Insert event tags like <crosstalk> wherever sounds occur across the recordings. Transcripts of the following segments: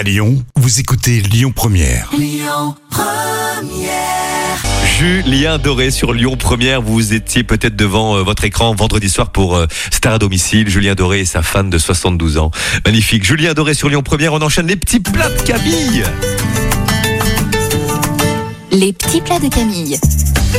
À Lyon, vous écoutez Lyon Première. Julien Doré sur Lyon Première. Vous étiez peut-être devant euh, votre écran vendredi soir pour euh, Star à domicile. Julien Doré et sa fan de 72 ans. Magnifique. Julien Doré sur Lyon Première. On enchaîne les petits plats de Camille. Les petits plats de Camille.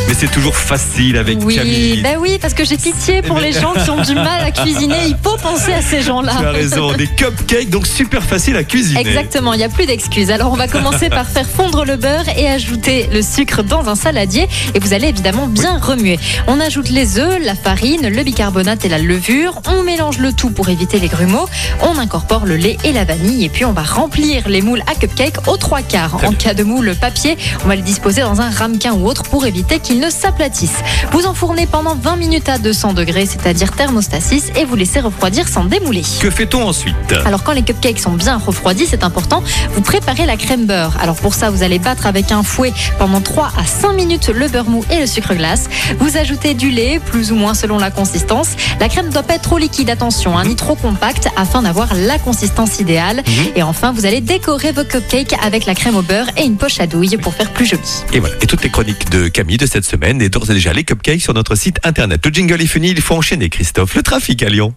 Mais c'est toujours facile avec Oui, Camille. bah oui, parce que j'ai pitié pour les gens qui ont du mal à <laughs> cuisiner. Il faut penser à ces Tu as gens-là. raison. Des cupcakes, donc super facile à cuisiner. Exactement, il n'y a plus d'excuses. Alors on va commencer par faire fondre le beurre et ajouter le sucre dans un saladier et vous allez évidemment bien remuer. On ajoute les œufs, la farine, le bicarbonate et la levure. On mélange le tout pour éviter les grumeaux. On incorpore le lait et la vanille et puis on va remplir les moules à cupcake aux trois quarts. En cas de moule papier, on va les disposer dans un ramequin ou autre pour éviter qu'ils ne s'aplatissent. Vous enfournez pendant 20 minutes à 200 degrés, c'est-à-dire thermostat 6 et vous laissez refroidir sans démouler. Que fait-on ensuite? Alors quand les cupcakes sont bien refroidis, c'est important, vous préparez la crème beurre. Alors pour ça, vous allez battre avec un fouet pendant 3 à 5 minutes le beurre mou et le sucre glace. Vous ajoutez du lait, plus ou moins selon la consistance. La crème ne doit pas être trop liquide, attention, hein, ni trop compacte, afin d'avoir la consistance idéale. Et enfin, vous allez décorer vos cupcakes avec la crème au beurre et une poche à douille pour faire plus joli. Et voilà. Et toutes les chroniques de Camille de cette semaine et d'ores et déjà les cupcakes sur notre site internet. Le jingle est fini. Il faut enchaîner, Christophe. Le trafic à Lyon.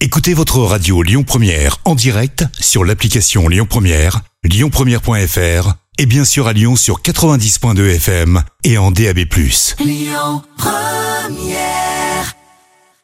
Écoutez votre radio Lyon Première en direct sur l'application Lyon Première, lyonpremière.fr et bien sûr à Lyon sur 90.2 FM et en DAB+.